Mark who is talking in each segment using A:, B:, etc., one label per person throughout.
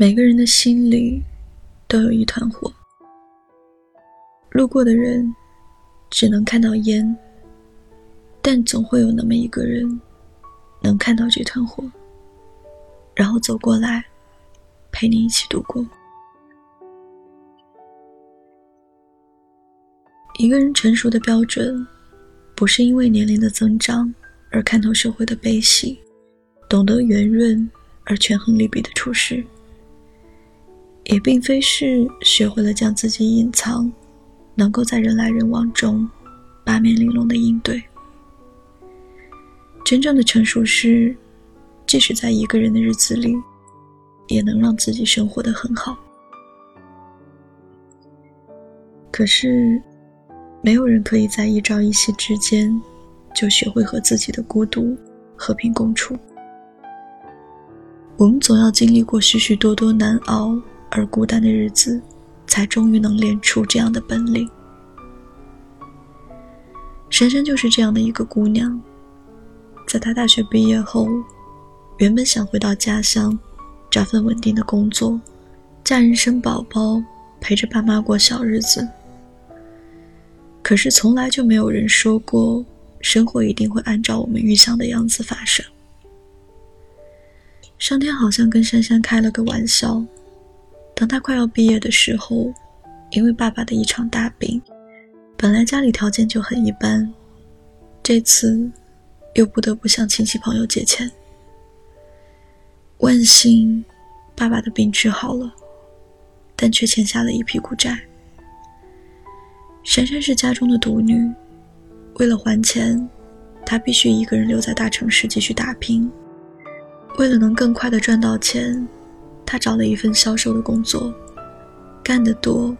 A: 每个人的心里都有一团火，路过的人只能看到烟，但总会有那么一个人能看到这团火，然后走过来陪你一起度过。一个人成熟的标准，不是因为年龄的增长而看透社会的悲喜，懂得圆润而权衡利弊的处事。也并非是学会了将自己隐藏，能够在人来人往中八面玲珑的应对。真正的成熟是，即使在一个人的日子里，也能让自己生活的很好。可是，没有人可以在一朝一夕之间，就学会和自己的孤独和平共处。我们总要经历过许许多多难熬。而孤单的日子，才终于能练出这样的本领。珊珊就是这样的一个姑娘，在她大学毕业后，原本想回到家乡，找份稳定的工作，嫁人生宝宝，陪着爸妈过小日子。可是从来就没有人说过，生活一定会按照我们预想的样子发生。上天好像跟珊珊开了个玩笑。当他快要毕业的时候，因为爸爸的一场大病，本来家里条件就很一般，这次又不得不向亲戚朋友借钱。万幸，爸爸的病治好了，但却欠下了一屁股债。珊珊是家中的独女，为了还钱，她必须一个人留在大城市继续打拼。为了能更快的赚到钱。他找了一份销售的工作，干得多，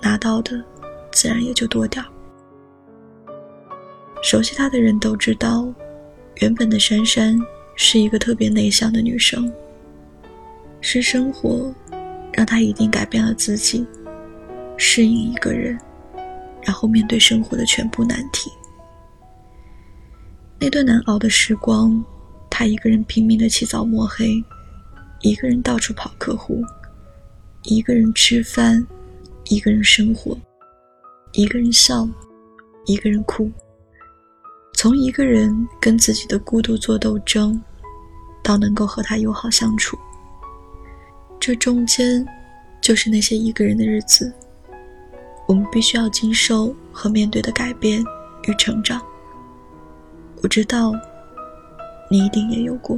A: 拿到的自然也就多点儿熟悉他的人都知道，原本的珊珊是一个特别内向的女生。是生活让她一定改变了自己，适应一个人，然后面对生活的全部难题。那段难熬的时光，她一个人拼命的起早摸黑。一个人到处跑客户，一个人吃饭，一个人生活，一个人笑，一个人哭。从一个人跟自己的孤独做斗争，到能够和他友好相处，这中间就是那些一个人的日子，我们必须要经受和面对的改变与成长。我知道，你一定也有过。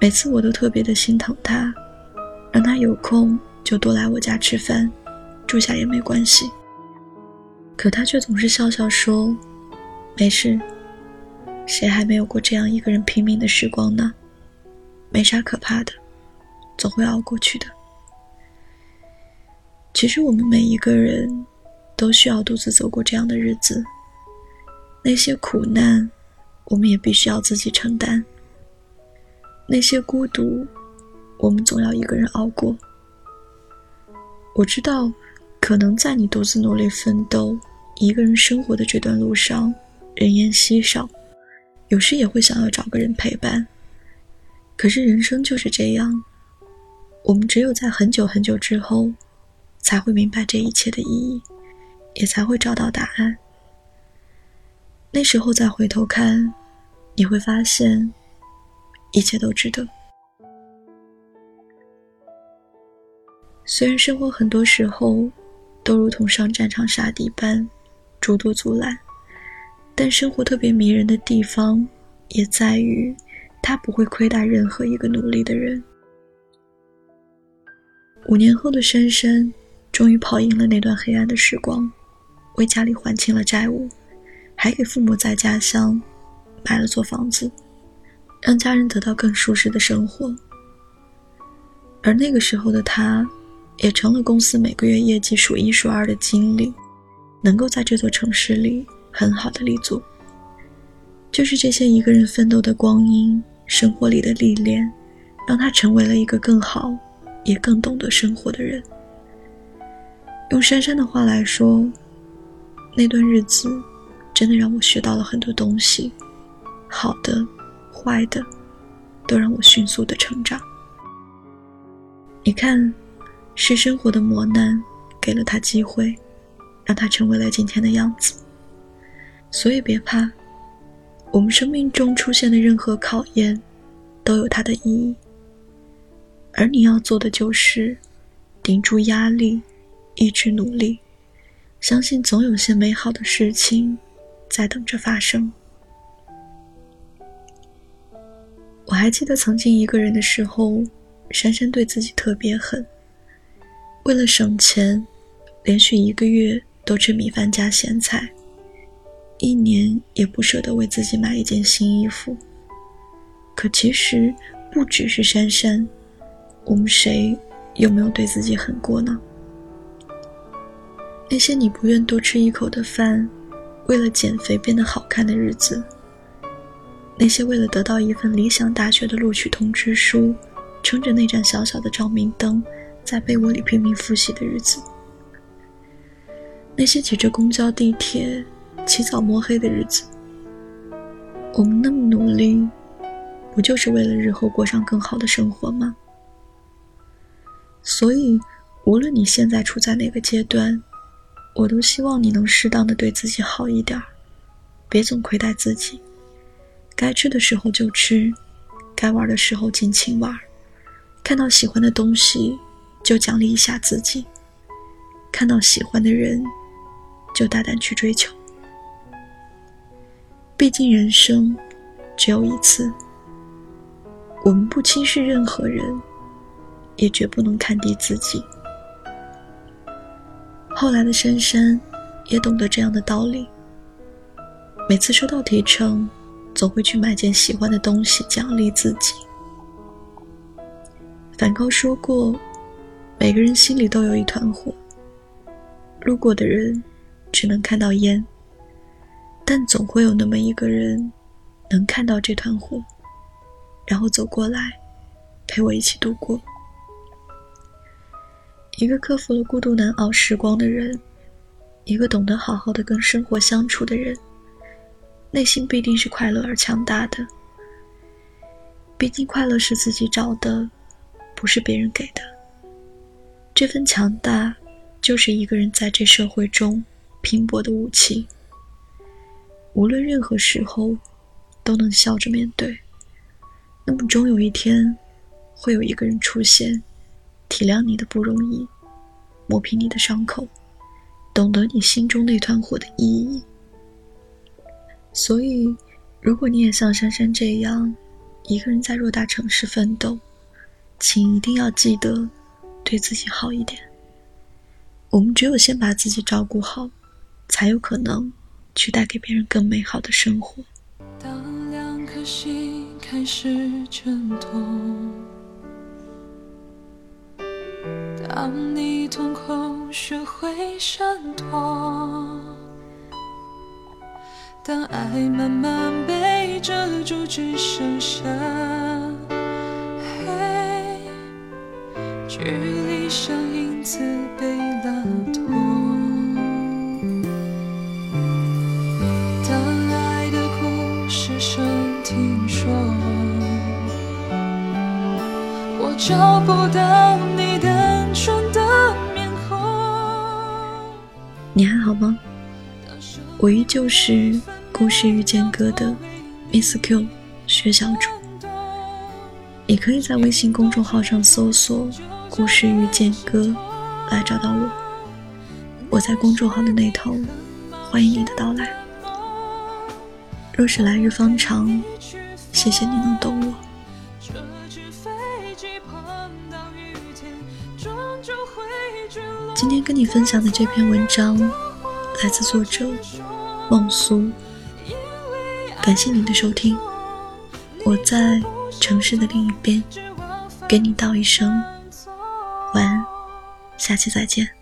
A: 每次我都特别的心疼他，让他有空就多来我家吃饭，住下也没关系。可他却总是笑笑说：“没事，谁还没有过这样一个人拼命的时光呢？没啥可怕的，总会熬过去的。”其实我们每一个人都需要独自走过这样的日子，那些苦难，我们也必须要自己承担。那些孤独，我们总要一个人熬过。我知道，可能在你独自努力奋斗、一个人生活的这段路上，人烟稀少，有时也会想要找个人陪伴。可是人生就是这样，我们只有在很久很久之后，才会明白这一切的意义，也才会找到答案。那时候再回头看，你会发现。一切都值得。虽然生活很多时候都如同上战场杀敌般诸多阻拦，但生活特别迷人的地方也在于，它不会亏待任何一个努力的人。五年后的珊珊，终于跑赢了那段黑暗的时光，为家里还清了债务，还给父母在家乡买了座房子。让家人得到更舒适的生活，而那个时候的他，也成了公司每个月业绩数一数二的经理，能够在这座城市里很好的立足。就是这些一个人奋斗的光阴，生活里的历练，让他成为了一个更好，也更懂得生活的人。用珊珊的话来说，那段日子，真的让我学到了很多东西，好的。坏的，都让我迅速的成长。你看，是生活的磨难给了他机会，让他成为了今天的样子。所以别怕，我们生命中出现的任何考验，都有它的意义。而你要做的就是顶住压力，一直努力，相信总有些美好的事情在等着发生。我还记得曾经一个人的时候，珊珊对自己特别狠。为了省钱，连续一个月都吃米饭加咸菜，一年也不舍得为自己买一件新衣服。可其实不只是珊珊，我们谁有没有对自己狠过呢？那些你不愿多吃一口的饭，为了减肥变得好看的日子。那些为了得到一份理想大学的录取通知书，撑着那盏小小的照明灯，在被窝里拼命复习的日子；那些挤着公交、地铁、起早摸黑的日子，我们那么努力，不就是为了日后过上更好的生活吗？所以，无论你现在处在哪个阶段，我都希望你能适当的对自己好一点，别总亏待自己。该吃的时候就吃，该玩的时候尽情玩。看到喜欢的东西，就奖励一下自己；看到喜欢的人，就大胆去追求。毕竟人生只有一次，我们不轻视任何人，也绝不能看低自己。后来的珊珊也懂得这样的道理。每次收到提成。总会去买件喜欢的东西奖励自己。梵高说过：“每个人心里都有一团火，路过的人只能看到烟，但总会有那么一个人能看到这团火，然后走过来陪我一起度过。”一个克服了孤独难熬时光的人，一个懂得好好的跟生活相处的人。内心必定是快乐而强大的。毕竟，快乐是自己找的，不是别人给的。这份强大，就是一个人在这社会中拼搏的武器。无论任何时候，都能笑着面对。那么，终有一天，会有一个人出现，体谅你的不容易，磨平你的伤口，懂得你心中那团火的意义。所以，如果你也像珊珊这样，一个人在偌大城市奋斗，请一定要记得对自己好一点。我们只有先把自己照顾好，才有可能去带给别人更美好的生活。当两颗心开始震动，当你瞳孔学会闪躲。当爱慢慢被遮住，只剩下黑，距离像影子被拉脱。当爱的故事声听说，我找不到你单纯的面孔。你还好吗？我依旧是故事遇见歌的 Miss Q 薛小主，你可以在微信公众号上搜索“故事遇见歌”来找到我。我在公众号的那头，欢迎你的到来。若是来日方长，谢谢你能懂我。今天跟你分享的这篇文章，来自作者。梦苏，感谢你的收听，我在城市的另一边，给你道一声晚安，下期再见。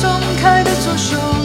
B: 松开的左手，